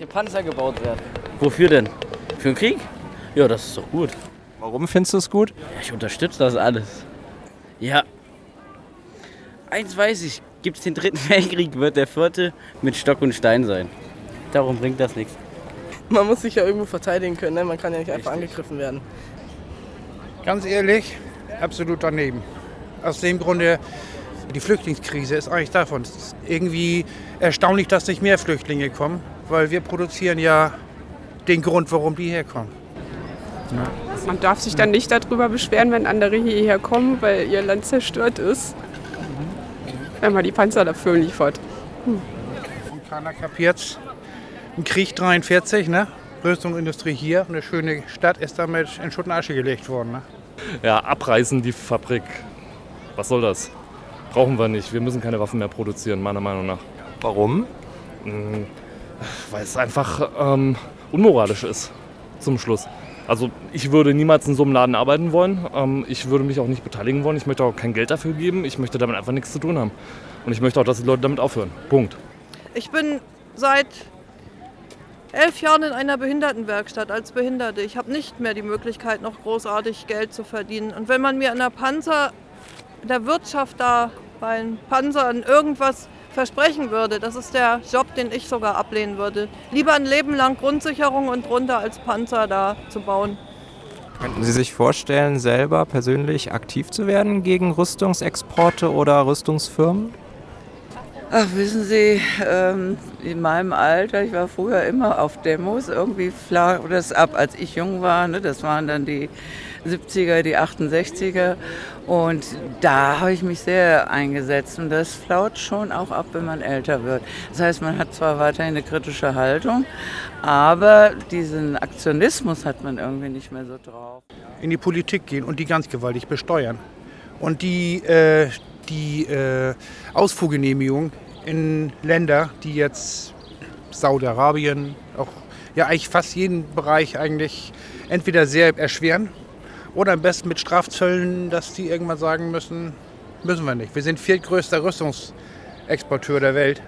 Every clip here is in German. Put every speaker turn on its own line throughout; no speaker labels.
hier Panzer gebaut werden. Wofür denn? Für den Krieg? Ja, das ist doch gut.
Warum findest du es gut?
Ja, ich unterstütze das alles. Ja. Eins weiß ich, gibt es den dritten Weltkrieg, wird der vierte mit Stock und Stein sein. Darum bringt das nichts.
Man muss sich ja irgendwo verteidigen können, ne? man kann ja nicht einfach angegriffen werden.
Ganz ehrlich, absolut daneben. Aus dem Grunde, die Flüchtlingskrise ist eigentlich davon. Es ist irgendwie erstaunlich, dass nicht mehr Flüchtlinge kommen, weil wir produzieren ja den Grund, warum die herkommen.
Man darf sich dann nicht darüber beschweren, wenn andere hierher kommen, weil ihr Land zerstört ist. Wenn man die Panzer dafür liefert.
Und keiner kapiert's. Ein Krieg 43, ne? Rüstungsindustrie hier, eine schöne Stadt ist damit in Schutt und Asche gelegt worden. Ne?
Ja, abreißen die Fabrik. Was soll das? Brauchen wir nicht. Wir müssen keine Waffen mehr produzieren, meiner Meinung nach.
Warum?
Weil es einfach ähm, unmoralisch ist, zum Schluss. Also ich würde niemals in so einem Laden arbeiten wollen. Ähm, ich würde mich auch nicht beteiligen wollen. Ich möchte auch kein Geld dafür geben. Ich möchte damit einfach nichts zu tun haben. Und ich möchte auch, dass die Leute damit aufhören. Punkt.
Ich bin seit elf Jahren in einer Behindertenwerkstatt als Behinderte. Ich habe nicht mehr die Möglichkeit, noch großartig Geld zu verdienen. Und wenn man mir in der Panzer, der Wirtschaft da bei Panzern irgendwas versprechen würde, das ist der Job, den ich sogar ablehnen würde. Lieber ein Leben lang Grundsicherung und drunter als Panzer da zu bauen.
Könnten Sie sich vorstellen, selber persönlich aktiv zu werden gegen Rüstungsexporte oder Rüstungsfirmen?
Ach, wissen Sie, ähm, in meinem Alter, ich war früher immer auf Demos, irgendwie flach das ab, als ich jung war. Ne? Das waren dann die 70er, die 68er. Und da habe ich mich sehr eingesetzt. Und das flaut schon auch ab, wenn man älter wird. Das heißt, man hat zwar weiterhin eine kritische Haltung, aber diesen Aktionismus hat man irgendwie nicht mehr so drauf.
In die Politik gehen und die ganz gewaltig besteuern. Und die, äh, die äh, Ausfuhrgenehmigung in Länder, die jetzt Saudi-Arabien, auch ja eigentlich fast jeden Bereich eigentlich entweder sehr erschweren oder am besten mit Strafzöllen, dass die irgendwann sagen müssen, müssen wir nicht. Wir sind viertgrößter Rüstungsexporteur der Welt.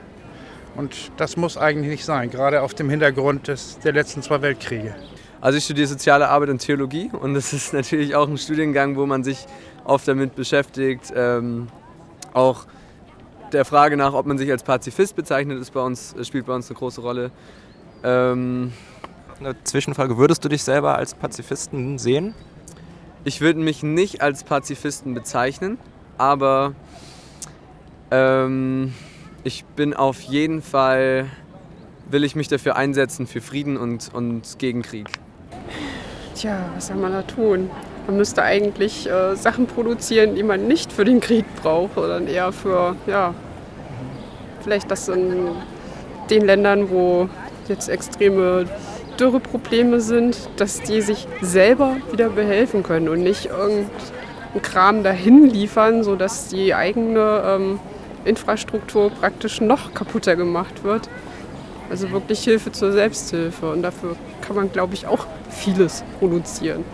Und das muss eigentlich nicht sein, gerade auf dem Hintergrund des, der letzten zwei Weltkriege.
Also ich studiere soziale Arbeit und Theologie und das ist natürlich auch ein Studiengang, wo man sich oft damit beschäftigt, ähm, auch der Frage nach, ob man sich als Pazifist bezeichnet, ist bei uns, spielt bei uns eine große Rolle. Ähm,
Eine Zwischenfrage, würdest du dich selber als Pazifisten sehen?
ich würde mich nicht als Pazifisten bezeichnen, aber ähm, ich bin auf jeden Fall, will ich mich dafür einsetzen für Frieden und, und gegen Krieg.
Tja, was soll man da tun? Man müsste eigentlich äh, Sachen produzieren, die man nicht für den Krieg braucht, sondern eher für, ja, vielleicht das in den Ländern, wo jetzt extreme Dürreprobleme sind, dass die sich selber wieder behelfen können und nicht irgendeinen Kram dahin liefern, sodass die eigene ähm, Infrastruktur praktisch noch kaputter gemacht wird. Also wirklich Hilfe zur Selbsthilfe und dafür kann man, glaube ich, auch vieles produzieren.